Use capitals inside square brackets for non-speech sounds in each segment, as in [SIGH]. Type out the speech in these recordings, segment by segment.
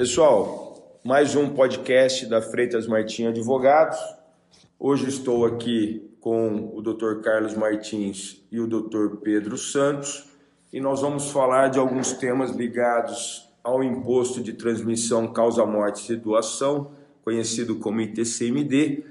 Pessoal, mais um podcast da Freitas Martins Advogados. Hoje estou aqui com o Dr. Carlos Martins e o Dr. Pedro Santos e nós vamos falar de alguns temas ligados ao imposto de transmissão causa-morte e doação, conhecido como ITCMD,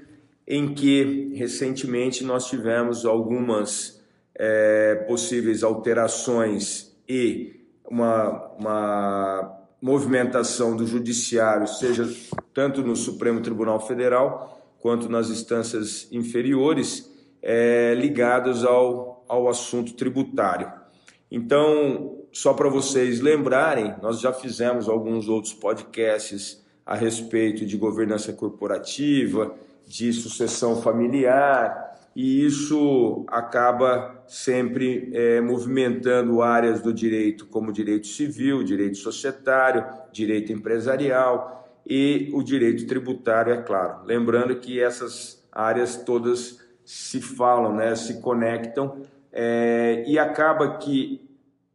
em que recentemente nós tivemos algumas é, possíveis alterações e uma, uma movimentação do judiciário, seja tanto no Supremo Tribunal Federal quanto nas instâncias inferiores, é, ligados ao, ao assunto tributário. Então, só para vocês lembrarem, nós já fizemos alguns outros podcasts a respeito de governança corporativa, de sucessão familiar, e isso acaba sempre é, movimentando áreas do direito, como direito civil, direito societário, direito empresarial e o direito tributário, é claro. Lembrando que essas áreas todas se falam, né, se conectam, é, e acaba que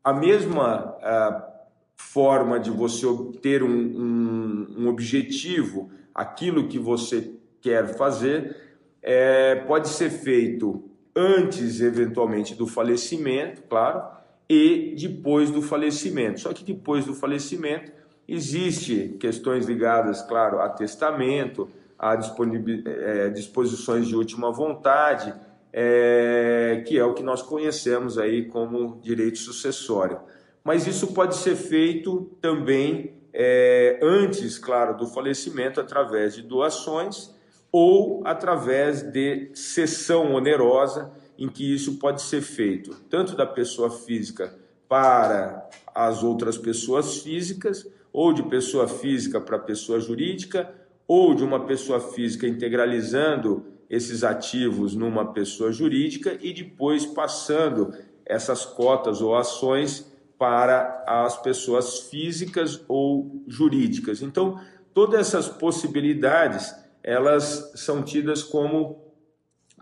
a mesma a, forma de você obter um, um, um objetivo, aquilo que você quer fazer, é, pode ser feito antes, eventualmente, do falecimento, claro, e depois do falecimento. Só que depois do falecimento existe questões ligadas, claro, a testamento, a é, disposições de última vontade, é, que é o que nós conhecemos aí como direito sucessório. Mas isso pode ser feito também é, antes, claro, do falecimento, através de doações ou através de cessão onerosa, em que isso pode ser feito tanto da pessoa física para as outras pessoas físicas, ou de pessoa física para pessoa jurídica, ou de uma pessoa física integralizando esses ativos numa pessoa jurídica e depois passando essas cotas ou ações para as pessoas físicas ou jurídicas. Então, todas essas possibilidades elas são tidas como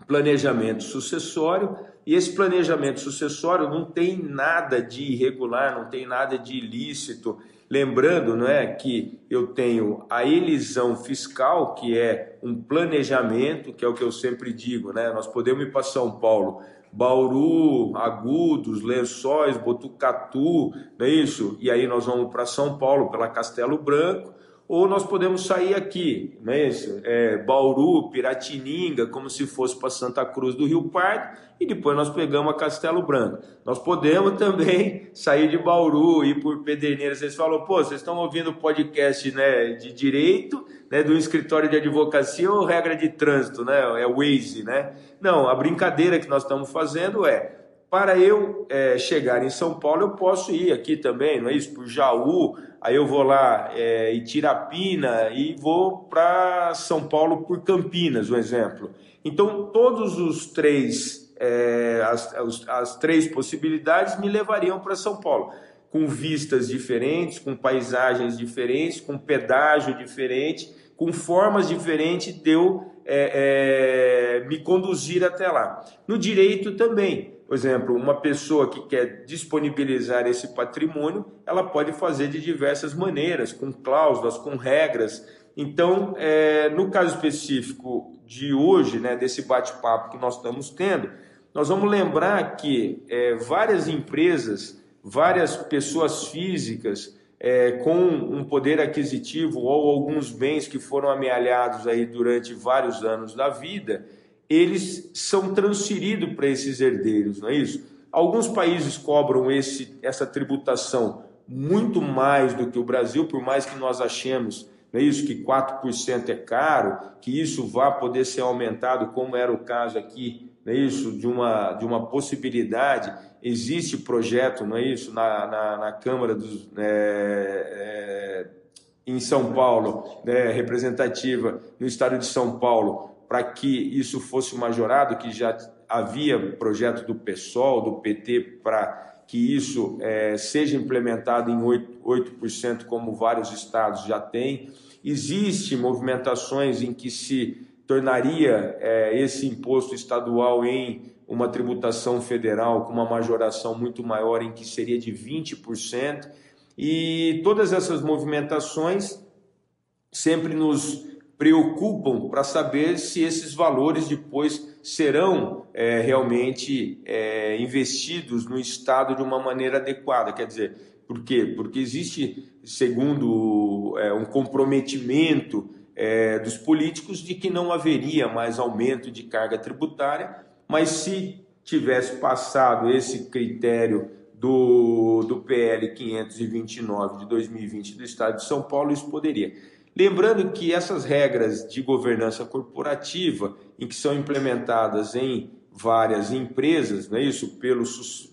planejamento sucessório, e esse planejamento sucessório não tem nada de irregular, não tem nada de ilícito. Lembrando, não é, que eu tenho a elisão fiscal, que é um planejamento, que é o que eu sempre digo, né? Nós podemos ir para São Paulo, Bauru, Agudos, Lençóis, Botucatu, não é isso? E aí nós vamos para São Paulo pela Castelo Branco, ou nós podemos sair aqui, não é isso? É, Bauru, Piratininga, como se fosse para Santa Cruz do Rio Pardo, e depois nós pegamos a Castelo Branco. Nós podemos [LAUGHS] também sair de Bauru, ir por Pederneiras. Vocês falam, pô, vocês estão ouvindo o podcast né, de direito, né, do escritório de advocacia ou regra de trânsito, né? É Waze, né? Não, a brincadeira que nós estamos fazendo é para eu é, chegar em São Paulo, eu posso ir aqui também, não é isso? Por Jaú, aí eu vou lá é, Tirapina e vou para São Paulo por Campinas, um exemplo. Então, todos os três, é, as, as, as três possibilidades me levariam para São Paulo, com vistas diferentes, com paisagens diferentes, com pedágio diferente, com formas diferentes de eu é, é, me conduzir até lá. No direito também por exemplo, uma pessoa que quer disponibilizar esse patrimônio, ela pode fazer de diversas maneiras, com cláusulas, com regras. Então, é, no caso específico de hoje, né, desse bate-papo que nós estamos tendo, nós vamos lembrar que é, várias empresas, várias pessoas físicas é, com um poder aquisitivo ou alguns bens que foram amealhados aí durante vários anos da vida, eles são transferidos para esses herdeiros, não é isso? Alguns países cobram esse, essa tributação muito mais do que o Brasil, por mais que nós achemos não é isso, que 4% é caro, que isso vá poder ser aumentado, como era o caso aqui, não é isso, de uma, de uma possibilidade. Existe projeto, não é isso, na, na, na Câmara dos. É, é, em São Paulo, né, representativa no estado de São Paulo, para que isso fosse majorado, que já havia projeto do PSOL, do PT, para que isso é, seja implementado em 8%, 8%, como vários estados já têm. Existem movimentações em que se tornaria é, esse imposto estadual em uma tributação federal com uma majoração muito maior, em que seria de 20%. E todas essas movimentações sempre nos preocupam para saber se esses valores depois serão é, realmente é, investidos no Estado de uma maneira adequada. Quer dizer, por quê? Porque existe, segundo é, um comprometimento é, dos políticos, de que não haveria mais aumento de carga tributária, mas se tivesse passado esse critério do, do PL 529 de 2020 do Estado de São Paulo, isso poderia. Lembrando que essas regras de governança corporativa, em que são implementadas em várias empresas, não é isso? Pelo,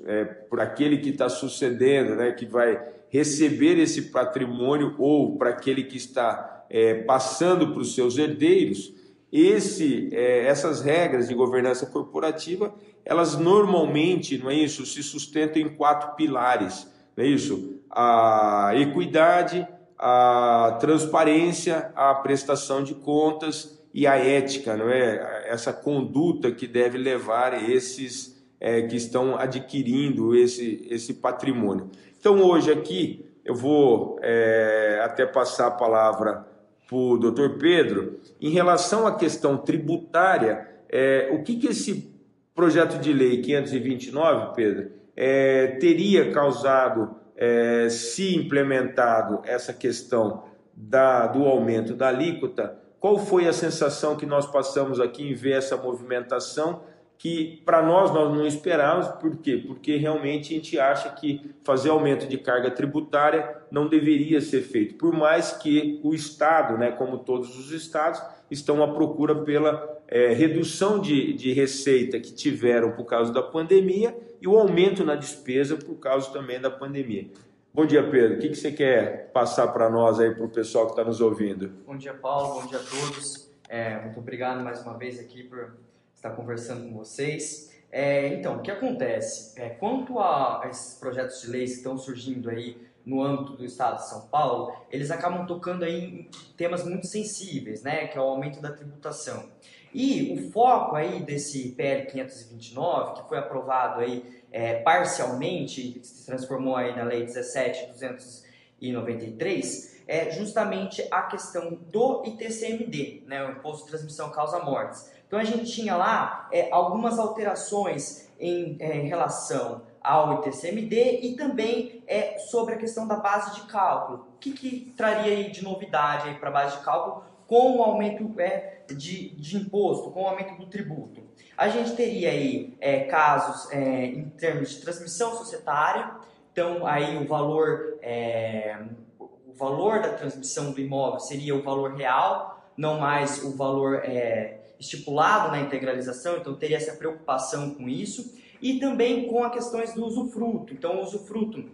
é, por aquele que está sucedendo, né, que vai receber esse patrimônio, ou para aquele que está é, passando para os seus herdeiros, esse, é, essas regras de governança corporativa, elas normalmente, não é isso, se sustentam em quatro pilares, não é isso? A equidade, a transparência, a prestação de contas e a ética, não é? Essa conduta que deve levar esses é, que estão adquirindo esse, esse patrimônio. Então, hoje aqui, eu vou é, até passar a palavra para o doutor Pedro. Em relação à questão tributária, é, o que, que esse projeto de lei 529, Pedro, é, teria causado é, se implementado essa questão da, do aumento da alíquota, qual foi a sensação que nós passamos aqui em ver essa movimentação que para nós nós não esperávamos, por quê? Porque realmente a gente acha que fazer aumento de carga tributária não deveria ser feito, por mais que o Estado, né, como todos os estados, estão à procura pela é, redução de, de receita que tiveram por causa da pandemia e o aumento na despesa por causa também da pandemia. Bom dia, Pedro. O que, você quer passar para nós aí, para o pessoal que está nos ouvindo? Bom dia, Paulo. Bom dia a todos. É, muito obrigado mais uma vez aqui por estar conversando com vocês. É, então, o que acontece? É, quanto a, a esses projetos de leis que estão surgindo aí no âmbito do Estado de São Paulo, eles acabam tocando aí em temas muito sensíveis, né, que é o aumento da tributação. E o foco aí desse PL 529, que foi aprovado aí é, parcialmente, se transformou aí na Lei 17.293, é justamente a questão do ITCMD, né, o Imposto de Transmissão Causa Mortes. Então a gente tinha lá é, algumas alterações em é, relação ao ITCMD e também é, sobre a questão da base de cálculo. O que, que traria aí de novidade para a base de cálculo com o aumento é, de, de imposto, com o aumento do tributo. A gente teria aí é, casos é, em termos de transmissão societária, então aí o valor, é, o valor da transmissão do imóvel seria o valor real, não mais o valor é, estipulado na integralização, então teria essa preocupação com isso, e também com as questões do usufruto. Então o usufruto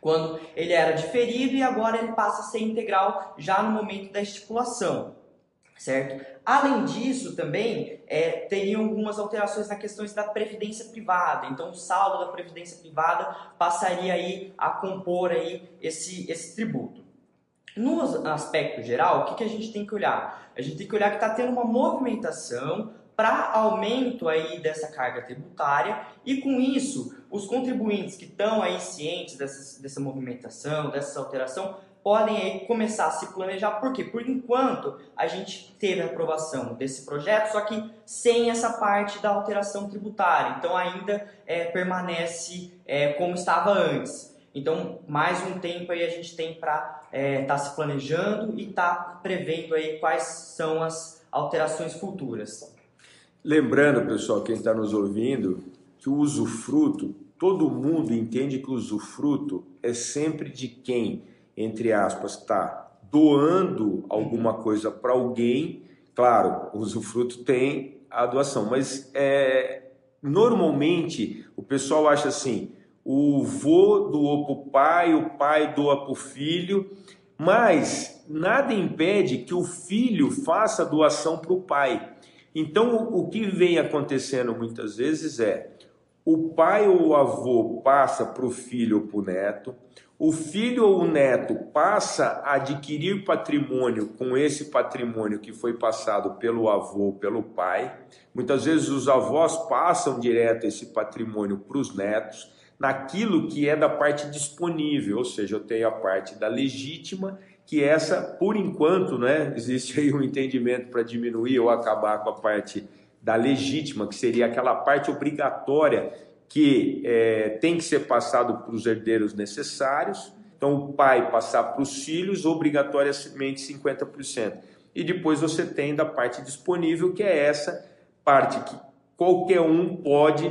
quando ele era diferido e agora ele passa a ser integral já no momento da estipulação, certo? Além disso, também é, teriam algumas alterações na questões da previdência privada. Então, o saldo da previdência privada passaria aí a compor aí esse, esse tributo. No aspecto geral, o que, que a gente tem que olhar? A gente tem que olhar que está tendo uma movimentação para aumento aí dessa carga tributária e com isso os contribuintes que estão aí cientes dessa, movimentação, dessa alteração, podem aí começar a se planejar. Por quê? Por enquanto a gente teve a aprovação desse projeto, só que sem essa parte da alteração tributária. Então ainda é, permanece é, como estava antes. Então, mais um tempo aí a gente tem para estar é, tá se planejando e estar tá prevendo aí quais são as alterações futuras. Lembrando, pessoal, quem está nos ouvindo, que o usufruto, todo mundo entende que o usufruto é sempre de quem, entre aspas, está doando alguma coisa para alguém. Claro, o usufruto tem a doação, mas é, normalmente o pessoal acha assim: o vô doou para o pai, o pai doa para o filho, mas nada impede que o filho faça doação para o pai. Então, o que vem acontecendo muitas vezes é o pai ou o avô passa para o filho ou para o neto, o filho ou o neto passa a adquirir patrimônio com esse patrimônio que foi passado pelo avô, pelo pai. Muitas vezes os avós passam direto esse patrimônio para os netos, naquilo que é da parte disponível, ou seja, eu tenho a parte da legítima que essa, por enquanto, né, [LAUGHS] existe aí um entendimento para diminuir ou acabar com a parte da legítima, que seria aquela parte obrigatória que é, tem que ser passado para os herdeiros necessários. Então, o pai passar para os filhos, obrigatoriamente 50%. E depois você tem da parte disponível, que é essa parte que qualquer um pode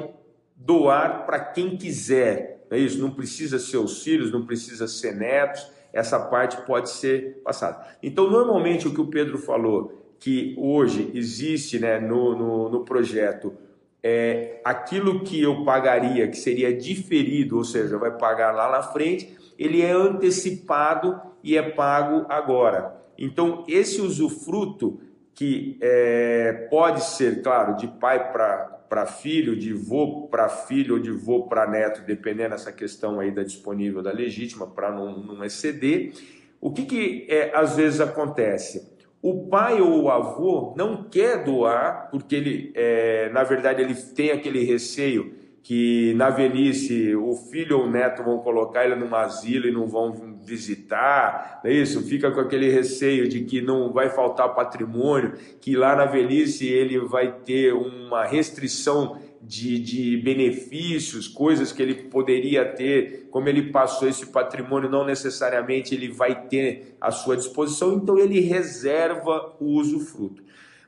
doar para quem quiser. É isso? Não precisa ser os filhos, não precisa ser netos, essa parte pode ser passada. Então, normalmente, o que o Pedro falou, que hoje existe né, no, no, no projeto, é aquilo que eu pagaria, que seria diferido, ou seja, vai pagar lá na frente, ele é antecipado e é pago agora. Então, esse usufruto que é, pode ser, claro, de pai para filho, de vô para filho ou de vô para neto, dependendo dessa questão aí da disponível da legítima, para não, não exceder. O que, que é, às vezes acontece? O pai ou o avô não quer doar, porque ele, é, na verdade, ele tem aquele receio que na velhice o filho ou o neto vão colocar ele num asilo e não vão visitar, é isso? Fica com aquele receio de que não vai faltar patrimônio, que lá na velhice ele vai ter uma restrição de, de benefícios, coisas que ele poderia ter, como ele passou esse patrimônio, não necessariamente ele vai ter à sua disposição, então ele reserva o usufruto.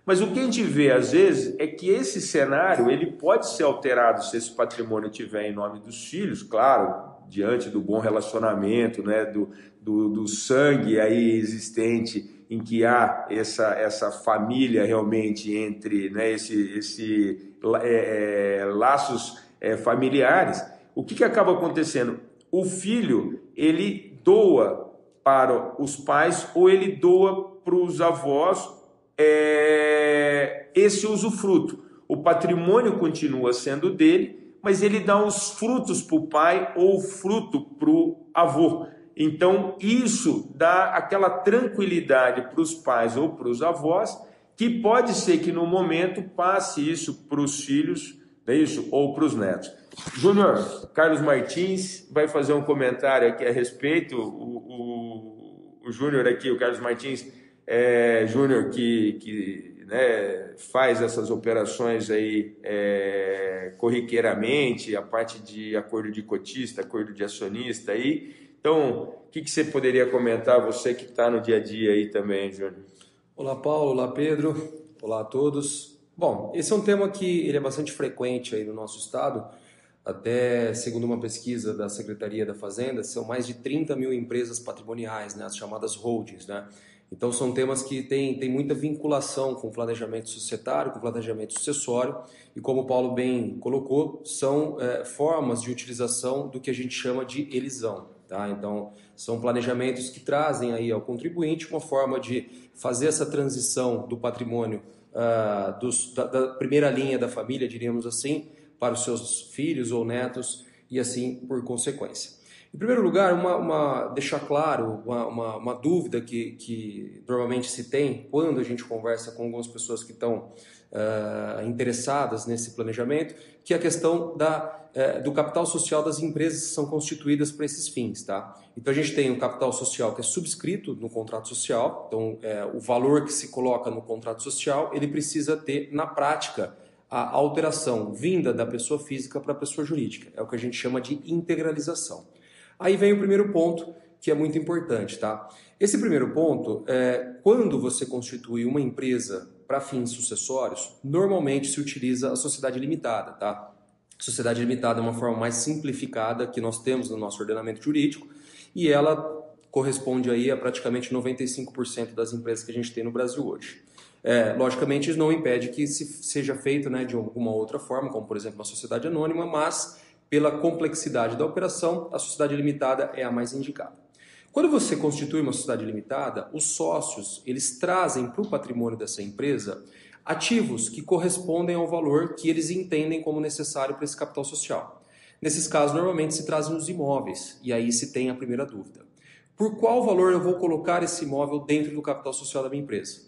Mas o que a gente vê às vezes é que esse cenário ele pode ser alterado se esse patrimônio estiver em nome dos filhos, claro, diante do bom relacionamento, né, do, do, do sangue aí existente em que há essa, essa família realmente entre né, esse, esse é, é, laços é, familiares, o que, que acaba acontecendo? O filho ele doa para os pais ou ele doa para os avós é, esse usufruto. O patrimônio continua sendo dele, mas ele dá os frutos para o pai ou o fruto para o avô. Então, isso dá aquela tranquilidade para os pais ou para os avós, que pode ser que no momento passe isso para os filhos, é isso? Ou para os netos. Júnior, Carlos Martins vai fazer um comentário aqui a respeito. O, o, o Júnior aqui, o Carlos Martins, é, Júnior que, que né, faz essas operações aí é, corriqueiramente, a parte de acordo de cotista, acordo de acionista aí. Então, o que, que você poderia comentar, você que está no dia a dia aí também, Júnior? Olá, Paulo. Olá, Pedro. Olá a todos. Bom, esse é um tema que ele é bastante frequente aí no nosso estado. Até, segundo uma pesquisa da Secretaria da Fazenda, são mais de 30 mil empresas patrimoniais, né, as chamadas holdings, né? Então, são temas que têm, têm muita vinculação com o planejamento societário, com o planejamento sucessório, e como o Paulo bem colocou, são é, formas de utilização do que a gente chama de elisão. Tá? Então, são planejamentos que trazem aí ao contribuinte uma forma de fazer essa transição do patrimônio uh, dos, da, da primeira linha da família, diríamos assim, para os seus filhos ou netos e assim por consequência. Em primeiro lugar, uma, uma deixar claro uma, uma, uma, dúvida que, que normalmente se tem quando a gente conversa com algumas pessoas que estão uh, interessadas nesse planejamento, que é a questão da, uh, do capital social das empresas que são constituídas para esses fins. Tá? Então a gente tem o capital social que é subscrito no contrato social, então uh, o valor que se coloca no contrato social ele precisa ter na prática a alteração vinda da pessoa física para a pessoa jurídica. É o que a gente chama de integralização. Aí vem o primeiro ponto, que é muito importante, tá? Esse primeiro ponto é quando você constitui uma empresa para fins sucessórios, normalmente se utiliza a sociedade limitada, tá? Sociedade limitada é uma forma mais simplificada que nós temos no nosso ordenamento jurídico e ela corresponde aí a praticamente 95% das empresas que a gente tem no Brasil hoje. É, logicamente, isso não impede que se seja feito né, de alguma outra forma, como por exemplo uma sociedade anônima, mas pela complexidade da operação, a sociedade limitada é a mais indicada. Quando você constitui uma sociedade limitada, os sócios eles trazem para o patrimônio dessa empresa ativos que correspondem ao valor que eles entendem como necessário para esse capital social. Nesses casos, normalmente se trazem os imóveis, e aí se tem a primeira dúvida. Por qual valor eu vou colocar esse imóvel dentro do capital social da minha empresa?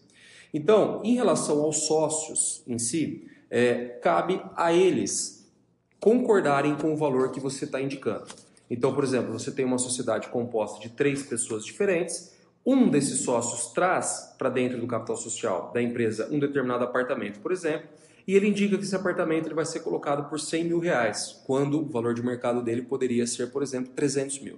Então, em relação aos sócios em si, é, cabe a eles concordarem com o valor que você está indicando. Então, por exemplo, você tem uma sociedade composta de três pessoas diferentes, um desses sócios traz para dentro do capital social da empresa um determinado apartamento, por exemplo, e ele indica que esse apartamento ele vai ser colocado por 100 mil reais, quando o valor de mercado dele poderia ser, por exemplo, 300 mil.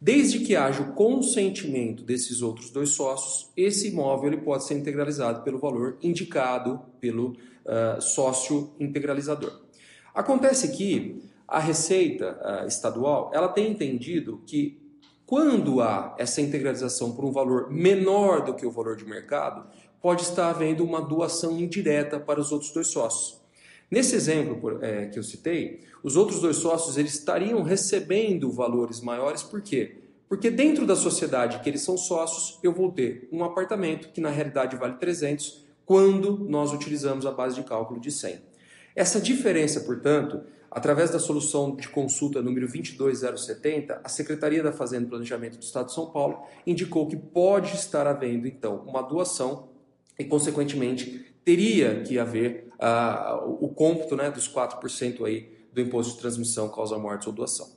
Desde que haja o consentimento desses outros dois sócios, esse imóvel ele pode ser integralizado pelo valor indicado pelo uh, sócio integralizador. Acontece que a Receita uh, Estadual ela tem entendido que quando há essa integralização por um valor menor do que o valor de mercado, pode estar havendo uma doação indireta para os outros dois sócios. Nesse exemplo é, que eu citei, os outros dois sócios eles estariam recebendo valores maiores, por quê? Porque dentro da sociedade que eles são sócios, eu vou ter um apartamento que na realidade vale 300, quando nós utilizamos a base de cálculo de 100. Essa diferença, portanto, através da solução de consulta número 22070, a Secretaria da Fazenda e Planejamento do Estado de São Paulo indicou que pode estar havendo, então, uma doação e, consequentemente, teria que haver uh, o cômputo né, dos 4% aí do imposto de transmissão, causa morte ou doação.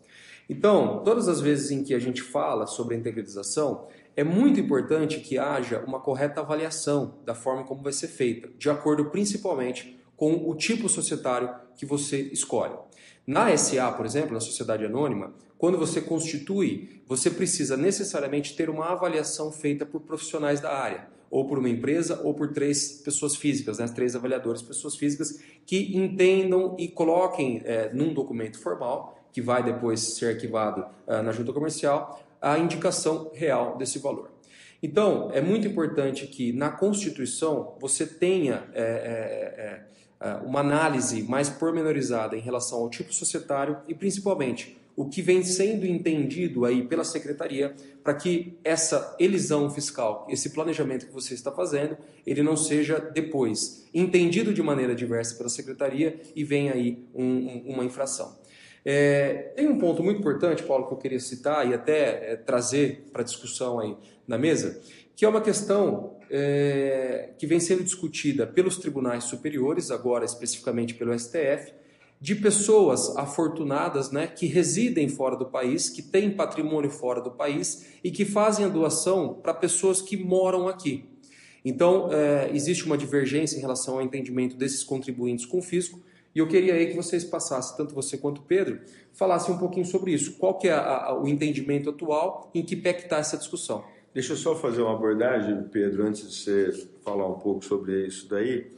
Então, todas as vezes em que a gente fala sobre a integralização, é muito importante que haja uma correta avaliação da forma como vai ser feita, de acordo principalmente com o tipo societário que você escolhe. Na SA, por exemplo, na sociedade anônima, quando você constitui, você precisa necessariamente ter uma avaliação feita por profissionais da área ou por uma empresa, ou por três pessoas físicas, né? três avaliadores, pessoas físicas que entendam e coloquem é, num documento formal, que vai depois ser arquivado uh, na junta comercial, a indicação real desse valor. Então, é muito importante que na Constituição você tenha é, é, é, uma análise mais pormenorizada em relação ao tipo societário e, principalmente, o que vem sendo entendido aí pela secretaria para que essa elisão fiscal, esse planejamento que você está fazendo, ele não seja depois entendido de maneira diversa pela secretaria e venha aí um, um, uma infração. É, tem um ponto muito importante, Paulo, que eu queria citar e até é, trazer para discussão aí na mesa, que é uma questão é, que vem sendo discutida pelos tribunais superiores, agora especificamente pelo STF, de pessoas afortunadas né, que residem fora do país, que têm patrimônio fora do país e que fazem a doação para pessoas que moram aqui. Então, é, existe uma divergência em relação ao entendimento desses contribuintes com o fisco, e eu queria aí que vocês passassem, tanto você quanto o Pedro, falassem um pouquinho sobre isso. Qual que é a, a, o entendimento atual, em que pé está essa discussão? Deixa eu só fazer uma abordagem, Pedro, antes de você falar um pouco sobre isso daí.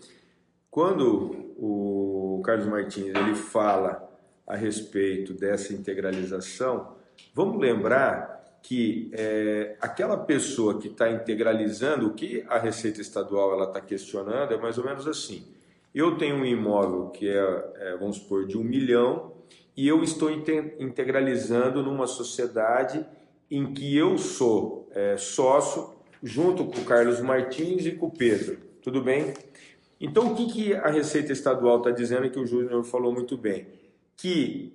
Quando o Carlos Martins ele fala a respeito dessa integralização, vamos lembrar que é, aquela pessoa que está integralizando, o que a Receita Estadual ela está questionando é mais ou menos assim. Eu tenho um imóvel que é, é vamos supor, de um milhão e eu estou integralizando numa sociedade em que eu sou é, sócio junto com o Carlos Martins e com o Pedro. Tudo bem? Então, o que, que a Receita Estadual está dizendo que o Júnior falou muito bem? Que,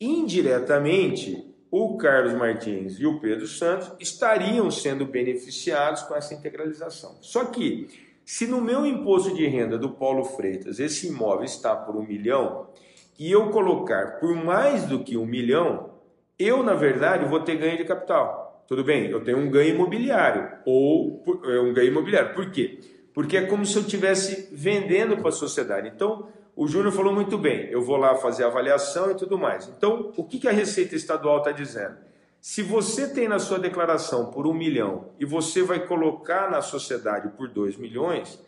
indiretamente, o Carlos Martins e o Pedro Santos estariam sendo beneficiados com essa integralização. Só que, se no meu imposto de renda do Paulo Freitas esse imóvel está por um milhão e eu colocar por mais do que um milhão, eu, na verdade, vou ter ganho de capital. Tudo bem, eu tenho um ganho imobiliário ou é um ganho imobiliário. Por quê? porque é como se eu estivesse vendendo para a sociedade. Então, o Júnior falou muito bem, eu vou lá fazer avaliação e tudo mais. Então, o que a Receita Estadual está dizendo? Se você tem na sua declaração por um milhão e você vai colocar na sociedade por dois milhões,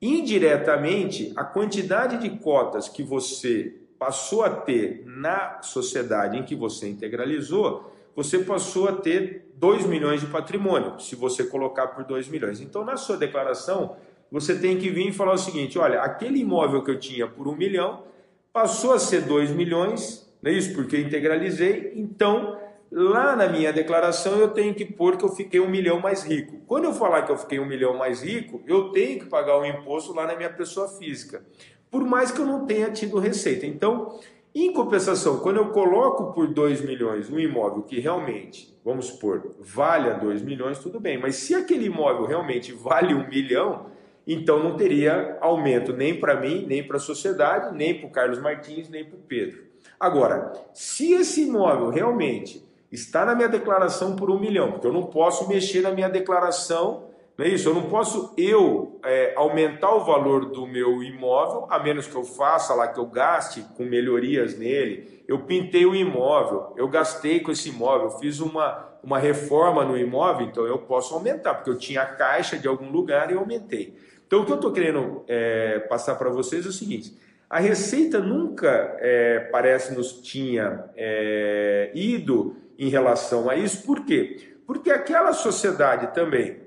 indiretamente a quantidade de cotas que você passou a ter na sociedade em que você integralizou, você passou a ter 2 milhões de patrimônio, se você colocar por 2 milhões. Então, na sua declaração, você tem que vir e falar o seguinte: olha, aquele imóvel que eu tinha por 1 milhão passou a ser 2 milhões, não é isso? Porque eu integralizei, então lá na minha declaração eu tenho que pôr que eu fiquei um milhão mais rico. Quando eu falar que eu fiquei um milhão mais rico, eu tenho que pagar o imposto lá na minha pessoa física, por mais que eu não tenha tido receita. Então, em compensação, quando eu coloco por 2 milhões um imóvel que realmente, vamos supor, vale a 2 milhões, tudo bem. Mas se aquele imóvel realmente vale um milhão, então não teria aumento nem para mim, nem para a sociedade, nem para o Carlos Martins, nem para o Pedro. Agora, se esse imóvel realmente está na minha declaração por um milhão, porque eu não posso mexer na minha declaração, não é isso? Eu não posso eu é, aumentar o valor do meu imóvel, a menos que eu faça lá, que eu gaste com melhorias nele. Eu pintei o imóvel, eu gastei com esse imóvel, fiz uma, uma reforma no imóvel, então eu posso aumentar, porque eu tinha caixa de algum lugar e aumentei. Então o que eu estou querendo é, passar para vocês é o seguinte: a Receita nunca é, parece nos tinha é, ido em relação a isso, por quê? Porque aquela sociedade também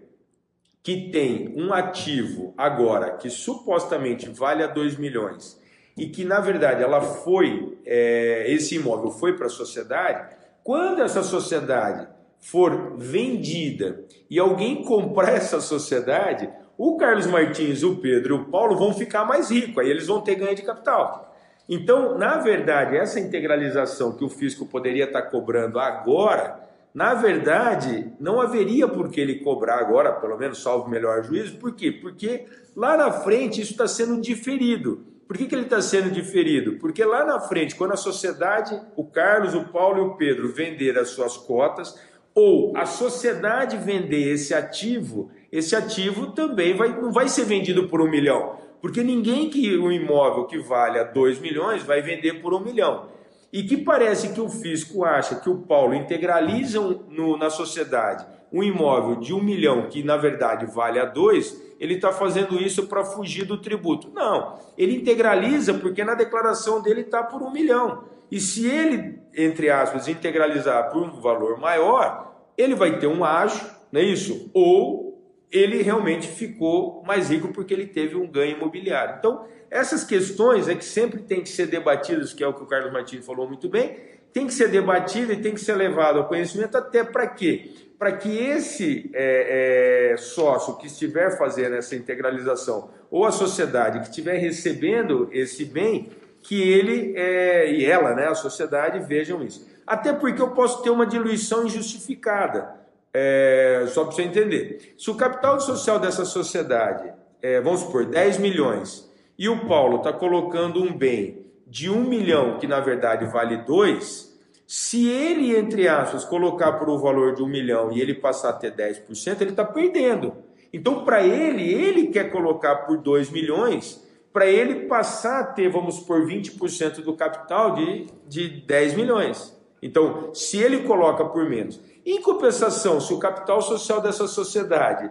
que tem um ativo agora que supostamente vale a 2 milhões e que na verdade ela foi, é, esse imóvel foi para a sociedade, quando essa sociedade for vendida e alguém comprar essa sociedade, o Carlos Martins, o Pedro e o Paulo vão ficar mais ricos, aí eles vão ter ganho de capital. Então, na verdade, essa integralização que o fisco poderia estar cobrando agora, na verdade, não haveria por que ele cobrar agora, pelo menos salvo melhor juízo. Por quê? Porque lá na frente isso está sendo diferido. Por que, que ele está sendo diferido? Porque lá na frente, quando a sociedade, o Carlos, o Paulo e o Pedro vender as suas cotas, ou a sociedade vender esse ativo, esse ativo também vai, não vai ser vendido por um milhão, porque ninguém que um imóvel que vale a 2 milhões vai vender por um milhão. E que parece que o fisco acha que o Paulo integraliza no, na sociedade um imóvel de um milhão que na verdade vale a dois, ele está fazendo isso para fugir do tributo. Não, ele integraliza porque na declaração dele está por um milhão. E se ele, entre aspas, integralizar por um valor maior, ele vai ter um ágio, não é isso? Ou ele realmente ficou mais rico porque ele teve um ganho imobiliário. Então, essas questões é que sempre tem que ser debatidas, que é o que o Carlos Martins falou muito bem, tem que ser debatido e tem que ser levado ao conhecimento até para quê? Para que esse é, é, sócio que estiver fazendo essa integralização ou a sociedade que estiver recebendo esse bem, que ele é, e ela, né, a sociedade, vejam isso. Até porque eu posso ter uma diluição injustificada. É, só para você entender. Se o capital social dessa sociedade, é, vamos supor, 10 milhões, e o Paulo está colocando um bem de 1 milhão, que na verdade vale 2, se ele, entre aspas, colocar por um valor de 1 milhão e ele passar a ter 10%, ele está perdendo. Então, para ele, ele quer colocar por 2 milhões, para ele passar a ter, vamos supor, 20% do capital de, de 10 milhões. Então, se ele coloca por menos em compensação, se o capital social dessa sociedade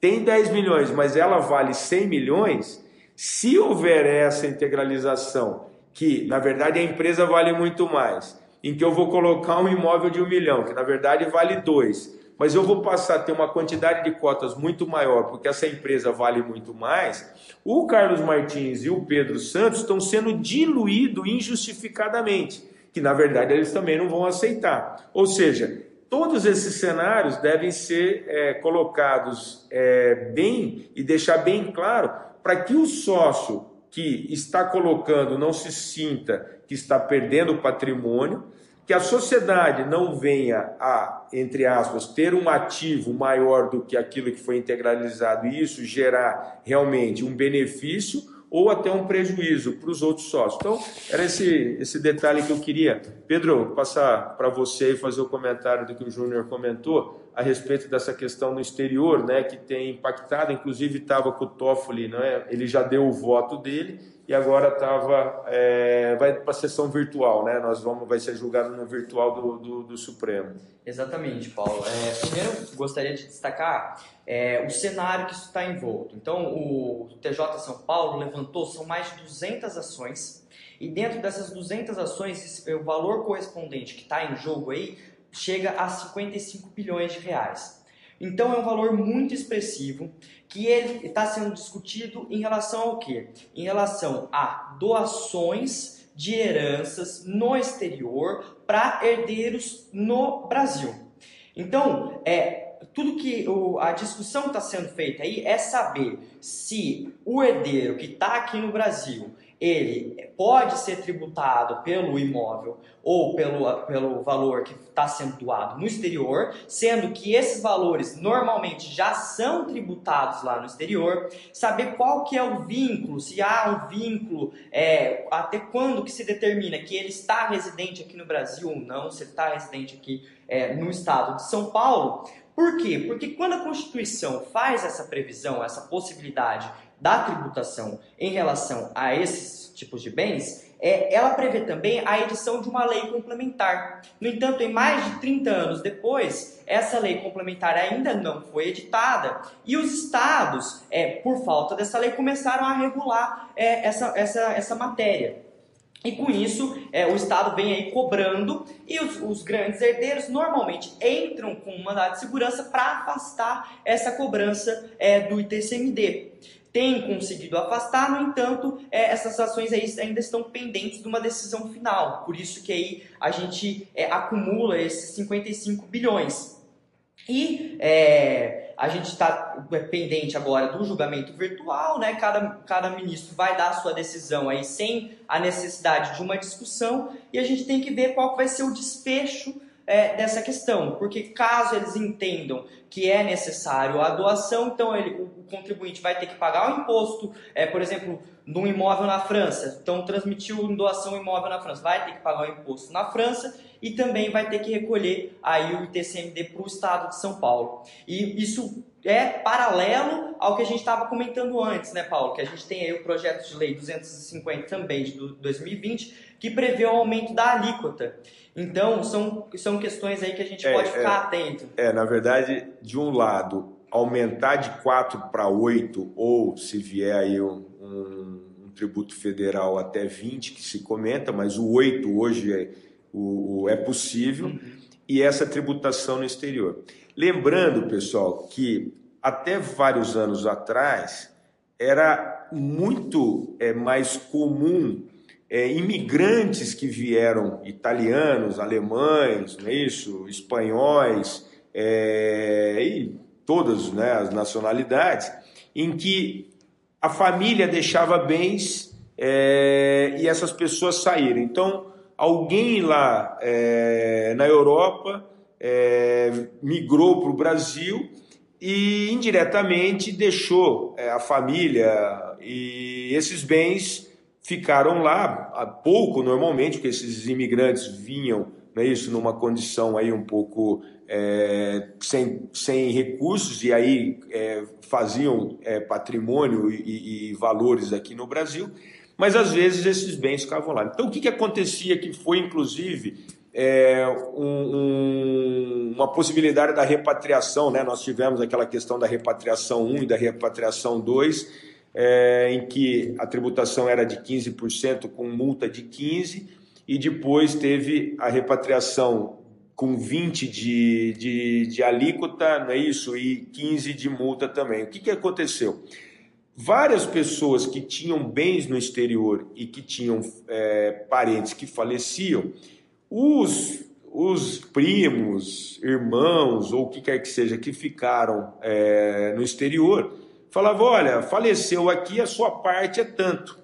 tem 10 milhões, mas ela vale 100 milhões, se houver essa integralização, que na verdade a empresa vale muito mais, em que eu vou colocar um imóvel de um milhão, que na verdade vale dois, mas eu vou passar a ter uma quantidade de cotas muito maior, porque essa empresa vale muito mais, o Carlos Martins e o Pedro Santos estão sendo diluídos injustificadamente, que na verdade eles também não vão aceitar. Ou seja, Todos esses cenários devem ser é, colocados é, bem e deixar bem claro para que o sócio que está colocando não se sinta que está perdendo patrimônio, que a sociedade não venha a, entre aspas, ter um ativo maior do que aquilo que foi integralizado e isso gerar realmente um benefício ou até um prejuízo para os outros sócios. Então, era esse, esse detalhe que eu queria. Pedro, passar para você e fazer o comentário do que o Júnior comentou a respeito dessa questão no exterior, né, que tem impactado, inclusive estava com o Toffoli, né, ele já deu o voto dele e agora estava é, vai para a sessão virtual, né? Nós vamos vai ser julgado no virtual do, do, do Supremo. Exatamente, Paulo. É, primeiro gostaria de destacar é, o cenário que está envolto. Então, o TJ São Paulo levantou são mais de 200 ações e dentro dessas 200 ações o valor correspondente que está em jogo aí chega a 55 bilhões de reais. Então é um valor muito expressivo que ele está sendo discutido em relação ao quê? Em relação a doações de heranças no exterior para herdeiros no Brasil. Então, é, tudo que o, a discussão está sendo feita aí é saber se o herdeiro que está aqui no Brasil ele pode ser tributado pelo imóvel ou pelo, pelo valor que está sendo doado no exterior, sendo que esses valores normalmente já são tributados lá no exterior, saber qual que é o vínculo, se há um vínculo, é, até quando que se determina que ele está residente aqui no Brasil ou não, se ele está residente aqui é, no estado de São Paulo. Por quê? Porque quando a Constituição faz essa previsão, essa possibilidade da tributação em relação a esses tipos de bens, é, ela prevê também a edição de uma lei complementar. No entanto, em mais de 30 anos depois, essa lei complementar ainda não foi editada e os estados, é, por falta dessa lei, começaram a regular é, essa, essa, essa matéria. E com isso, é, o Estado vem aí cobrando e os, os, grandes herdeiros normalmente entram com um mandado de segurança para afastar essa cobrança é, do ITCMD tem conseguido afastar, no entanto, é, essas ações ainda estão pendentes de uma decisão final. Por isso que aí a gente é, acumula esses 55 bilhões. E é, a gente está é, pendente agora do julgamento virtual, né? Cada, cada ministro vai dar a sua decisão aí sem a necessidade de uma discussão e a gente tem que ver qual vai ser o desfecho é, dessa questão, porque caso eles entendam que é necessário a doação, então ele, o, contribuinte vai ter que pagar o imposto, é, por exemplo, num imóvel na França, então transmitiu doação imóvel na França, vai ter que pagar o imposto na França e também vai ter que recolher aí o ITCMD para o estado de São Paulo. E isso é paralelo ao que a gente estava comentando antes, né, Paulo? Que a gente tem aí o projeto de lei 250 também de 2020, que prevê o aumento da alíquota. Então, são, são questões aí que a gente é, pode ficar é, atento. É, na verdade, de um lado, aumentar de 4 para 8, ou se vier aí um, um, um, tributo federal até 20, que se comenta, mas o 8 hoje é, o, o é possível, uhum. e essa tributação no exterior. Lembrando, pessoal, que até vários anos atrás era muito é, mais comum é, imigrantes que vieram, italianos, alemães, não é isso? espanhóis, é, e todas né, as nacionalidades, em que a família deixava bens é, e essas pessoas saíram. Então, alguém lá é, na Europa é, migrou para o Brasil e indiretamente deixou é, a família e esses bens ficaram lá há pouco, normalmente, porque esses imigrantes vinham, não é isso, numa condição aí um pouco é, sem, sem recursos e aí é, faziam é, patrimônio e, e, valores aqui no Brasil, mas às vezes esses bens ficavam lá. Então o que, que acontecia que foi inclusive é, um, um, uma possibilidade da repatriação, né? Nós tivemos aquela questão da repatriação 1 e da repatriação 2, é, em que a tributação era de 15% com multa de 15% e depois teve a repatriação com 20 de, de, de alíquota, não é isso? E 15 de multa também. O que, que aconteceu? Várias pessoas que tinham bens no exterior e que tinham é, parentes que faleciam, os, os primos, irmãos ou o que quer que seja que ficaram é, no exterior, falava: olha, faleceu aqui, a sua parte é tanto.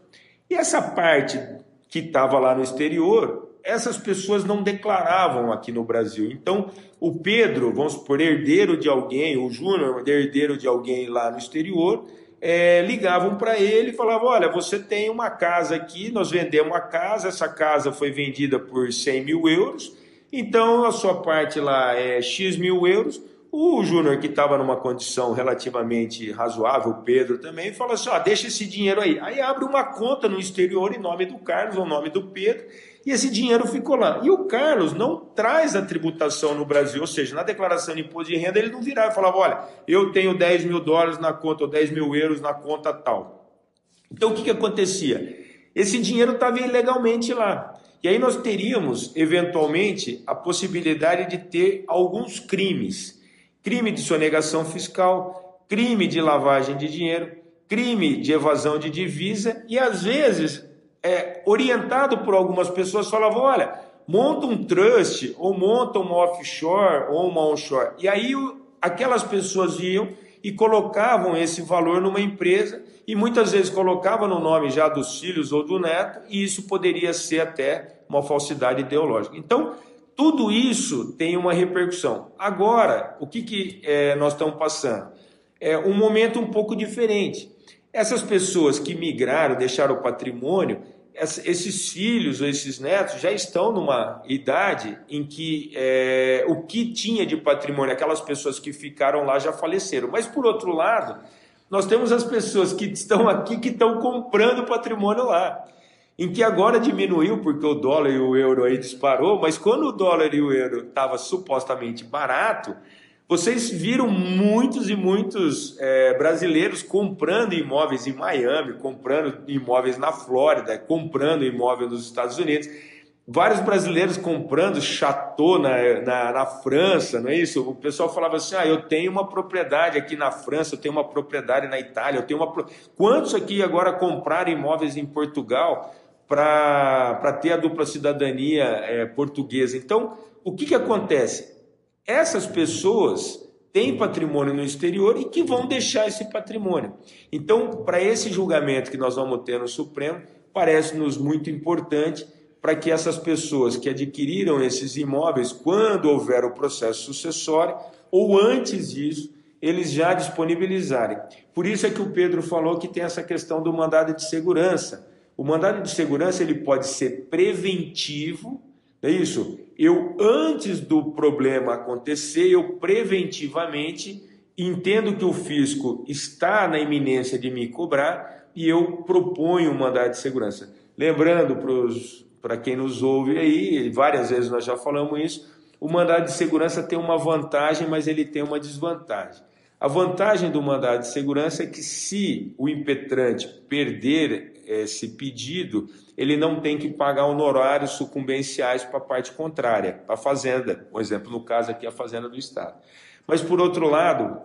E essa parte que estava lá no exterior, essas pessoas não declaravam aqui no Brasil. Então, o Pedro, vamos supor, herdeiro de alguém, o Júnior, herdeiro de alguém lá no exterior, é, ligavam para ele e falavam: Olha, você tem uma casa aqui, nós vendemos a casa, essa casa foi vendida por 100 mil euros, então a sua parte lá é X mil euros o Júnior, que estava numa condição relativamente razoável, o Pedro também, fala assim: ó, deixa esse dinheiro aí. Aí abre uma conta no exterior em nome do Carlos ou nome do Pedro, e esse dinheiro ficou lá. E o Carlos não traz a tributação no Brasil, ou seja, na declaração de imposto de renda, ele não virava e falava: olha, eu tenho 10 mil dólares na conta, ou 10 mil euros na conta tal. Então o que, que acontecia? Esse dinheiro estava ilegalmente lá. E aí nós teríamos, eventualmente, a possibilidade de ter alguns crimes crime de sonegação fiscal, crime de lavagem de dinheiro, crime de evasão de divisa e às vezes é, orientado por algumas pessoas falavam, olha, monta um trust ou monta uma offshore ou uma onshore. E aí aquelas pessoas iam e colocavam esse valor numa empresa e muitas vezes colocava no nome já dos filhos ou do neto, e isso poderia ser até uma falsidade ideológica. Então, tudo isso tem uma repercussão. Agora, o que, que é, nós estamos passando? É um momento um pouco diferente. Essas pessoas que migraram, deixaram o patrimônio, esses filhos ou esses netos já estão numa idade em que é, o que tinha de patrimônio, aquelas pessoas que ficaram lá já faleceram. Mas, por outro lado, nós temos as pessoas que estão aqui que estão comprando patrimônio lá em que agora diminuiu porque o dólar e o euro aí disparou, mas quando o dólar e o euro estava supostamente barato, vocês viram muitos e muitos é, brasileiros comprando imóveis em Miami, comprando imóveis na Flórida, comprando imóveis nos Estados Unidos. Vários brasileiros comprando chateau na, na, na, França, não é isso? O pessoal falava assim: ah, eu tenho uma propriedade aqui na França, eu tenho uma propriedade na Itália, eu tenho uma. Quantos aqui agora compraram imóveis em Portugal? Para ter a dupla cidadania é, portuguesa. Então, o que, que acontece? Essas pessoas têm patrimônio no exterior e que vão deixar esse patrimônio. Então, para esse julgamento que nós vamos ter no Supremo, parece-nos muito importante para que essas pessoas que adquiriram esses imóveis, quando houver o processo sucessório, ou antes disso, eles já disponibilizarem. Por isso é que o Pedro falou que tem essa questão do mandado de segurança o mandado de segurança ele pode ser preventivo, é isso? Eu, antes do problema acontecer, eu preventivamente entendo que o fisco está na iminência de me cobrar e eu proponho o mandado de segurança. Lembrando para quem nos ouve aí, várias vezes nós já falamos isso, o mandado de segurança tem uma vantagem, mas ele tem uma desvantagem. A vantagem do mandado de segurança é que se o impetrante perder esse pedido, ele não tem que pagar honorários sucumbenciais para a parte contrária, para a fazenda, por exemplo, no caso aqui a fazenda do Estado. Mas, por outro lado,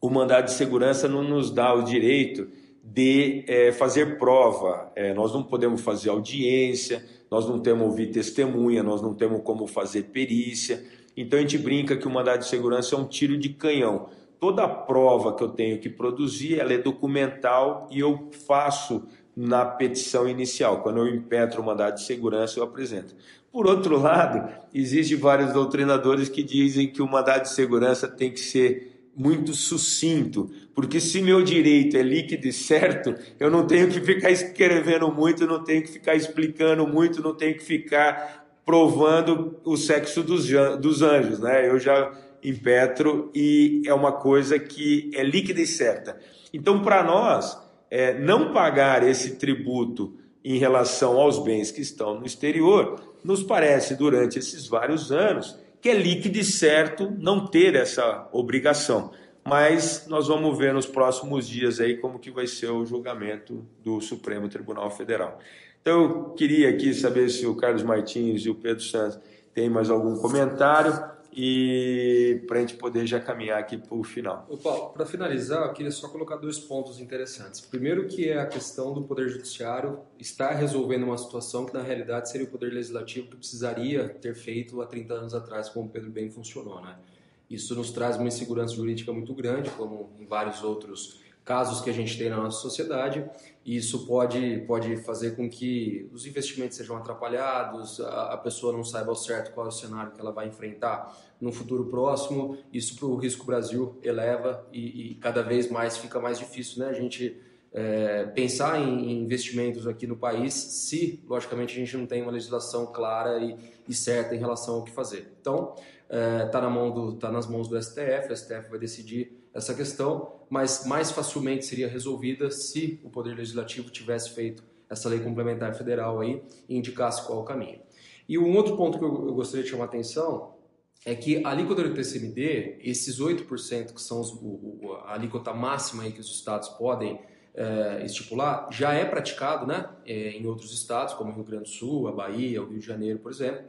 o mandado de segurança não nos dá o direito de é, fazer prova. É, nós não podemos fazer audiência, nós não temos ouvir testemunha, nós não temos como fazer perícia. Então a gente brinca que o mandado de segurança é um tiro de canhão. Toda prova que eu tenho que produzir, ela é documental e eu faço na petição inicial. Quando eu impetro o mandado de segurança, eu apresento. Por outro lado, existem vários doutrinadores que dizem que o mandado de segurança tem que ser muito sucinto, porque se meu direito é líquido e certo, eu não tenho que ficar escrevendo muito, não tenho que ficar explicando muito, não tenho que ficar provando o sexo dos, dos anjos, né? Eu já impetro e é uma coisa que é líquida e certa. Então, para nós, é, não pagar esse tributo em relação aos bens que estão no exterior, nos parece, durante esses vários anos, que é líquido e certo não ter essa obrigação. Mas nós vamos ver nos próximos dias aí como que vai ser o julgamento do Supremo Tribunal Federal. Então eu queria aqui saber se o Carlos Martins e o Pedro Santos têm mais algum comentário e para a gente poder já caminhar aqui para o final. Paulo, para finalizar, eu queria só colocar dois pontos interessantes. Primeiro que é a questão do Poder Judiciário estar resolvendo uma situação que na realidade seria o Poder Legislativo que precisaria ter feito há 30 anos atrás, como o Pedro bem funcionou. Né? Isso nos traz uma insegurança jurídica muito grande, como em vários outros casos que a gente tem na nossa sociedade, e isso pode, pode fazer com que os investimentos sejam atrapalhados, a, a pessoa não saiba ao certo qual é o cenário que ela vai enfrentar no futuro próximo, isso para o risco Brasil eleva e, e, cada vez mais fica mais difícil né? a gente é, pensar em, em, investimentos aqui no país se, logicamente, a gente não tem uma legislação clara e, e certa em relação ao que fazer. Então, está é, tá na mão do, tá nas mãos do STF, o STF vai decidir essa questão, mas mais facilmente seria resolvida se o Poder Legislativo tivesse feito essa lei complementar federal aí e indicasse qual o caminho. E um outro ponto que eu, gostaria de chamar a atenção é que a alíquota do TCMD, esses 8% que são os, o, a alíquota máxima aí que os estados podem é, estipular, já é praticado né, é, em outros estados, como o Rio Grande do Sul, a Bahia, o Rio de Janeiro, por exemplo.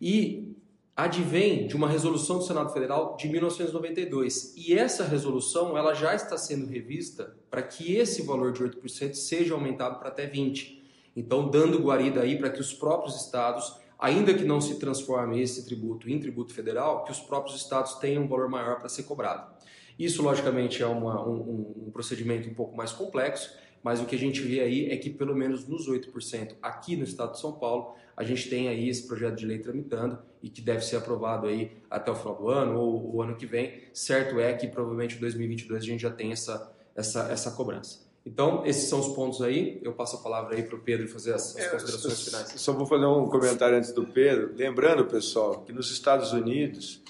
E advém de uma resolução do Senado Federal de 1992. E essa resolução ela já está sendo revista para que esse valor de 8% seja aumentado para até 20%. Então, dando guarida aí para que os próprios estados, ainda que não se transforme esse tributo em tributo federal, que os próprios estados tenham um valor maior para ser cobrado. Isso, logicamente, é uma, um, um procedimento um pouco mais complexo, mas o que a gente vê aí é que pelo menos nos 8% aqui no estado de São Paulo, a gente tem aí esse projeto de lei tramitando e que deve ser aprovado aí até o final do ano ou o ano que vem. Certo é que provavelmente em 2022 a gente já tem essa, essa, essa cobrança. Então, esses são os pontos aí. Eu passo a palavra aí para o Pedro fazer as, as é, considerações finais. Só vou fazer um comentário antes do Pedro. Lembrando, pessoal, que nos Estados Unidos,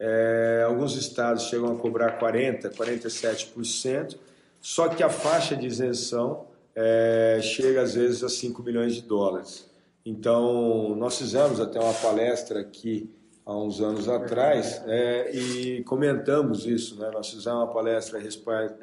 é, alguns estados chegam a cobrar 40%, 47%, só que a faixa de isenção é, chega às vezes a 5 milhões de dólares. Então, nós fizemos até uma palestra aqui há uns anos atrás é, e comentamos isso. Né? Nós fizemos uma palestra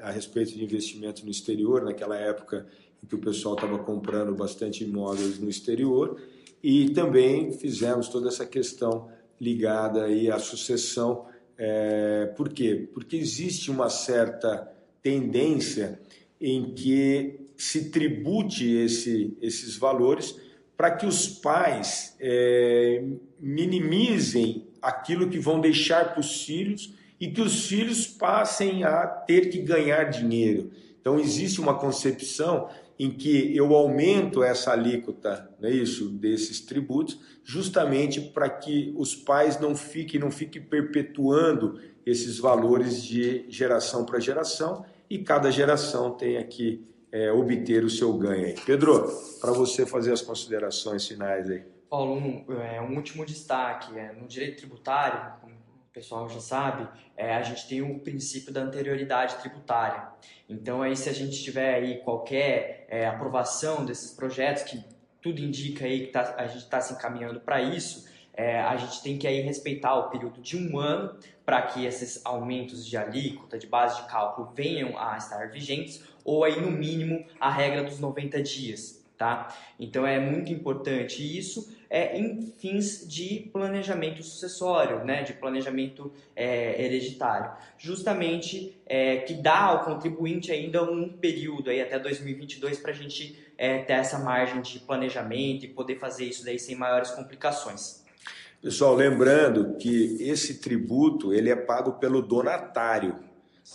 a respeito de investimento no exterior, naquela época em que o pessoal estava comprando bastante imóveis no exterior, e também fizemos toda essa questão ligada aí à sucessão. É, por quê? Porque existe uma certa tendência em que se tribute esse, esses valores para que os pais é, minimizem aquilo que vão deixar para os filhos e que os filhos passem a ter que ganhar dinheiro. Então existe uma concepção em que eu aumento essa alíquota, não é isso, desses tributos, justamente para que os pais não fiquem, não fiquem perpetuando esses valores de geração para geração e cada geração tenha que é, obter o seu ganho. Aí. Pedro, para você fazer as considerações finais aí. Paulo, um, é, um último destaque. É, no direito tributário, como o pessoal já sabe, é, a gente tem o princípio da anterioridade tributária. Então, aí, se a gente tiver aí qualquer é, aprovação desses projetos, que tudo indica aí que tá, a gente está se encaminhando para isso, é, a gente tem que aí respeitar o período de um ano para que esses aumentos de alíquota, de base de cálculo, venham a estar vigentes, ou aí no mínimo a regra dos 90 dias, tá? Então é muito importante isso é, em fins de planejamento sucessório, né, de planejamento é, hereditário, justamente é, que dá ao contribuinte ainda um período aí até 2022 para a gente é, ter essa margem de planejamento e poder fazer isso daí sem maiores complicações. Pessoal, lembrando que esse tributo ele é pago pelo donatário.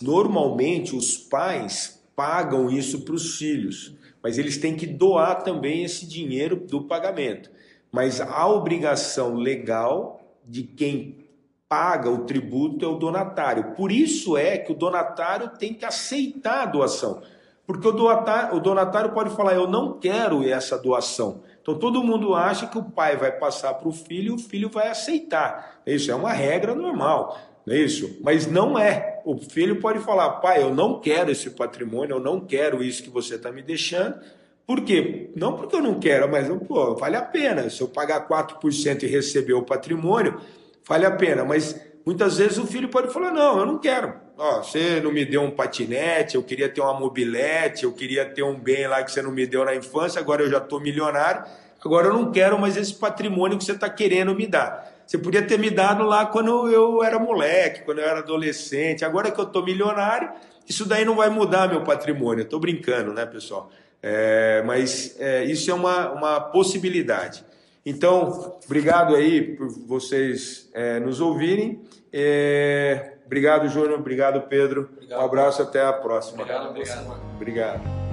Normalmente os pais pagam isso para os filhos, mas eles têm que doar também esse dinheiro do pagamento. Mas a obrigação legal de quem paga o tributo é o donatário. Por isso é que o donatário tem que aceitar a doação. Porque o donatário, o donatário pode falar: eu não quero essa doação. Então todo mundo acha que o pai vai passar para o filho e o filho vai aceitar. Isso é uma regra normal, não é isso? Mas não é. O filho pode falar, pai, eu não quero esse patrimônio, eu não quero isso que você está me deixando. Por quê? Não porque eu não quero, mas pô, vale a pena. Se eu pagar 4% e receber o patrimônio, vale a pena. Mas muitas vezes o filho pode falar, não, eu não quero. Ó, você não me deu um patinete, eu queria ter uma mobilete, eu queria ter um bem lá que você não me deu na infância, agora eu já estou milionário, agora eu não quero mais esse patrimônio que você está querendo me dar. Você podia ter me dado lá quando eu era moleque, quando eu era adolescente, agora que eu estou milionário, isso daí não vai mudar meu patrimônio. Estou brincando, né, pessoal? É, mas é, isso é uma, uma possibilidade. Então, obrigado aí por vocês é, nos ouvirem. É, Obrigado, Júnior. Obrigado, Pedro. Obrigado. Um abraço, até a próxima. Obrigado, obrigado. Obrigado.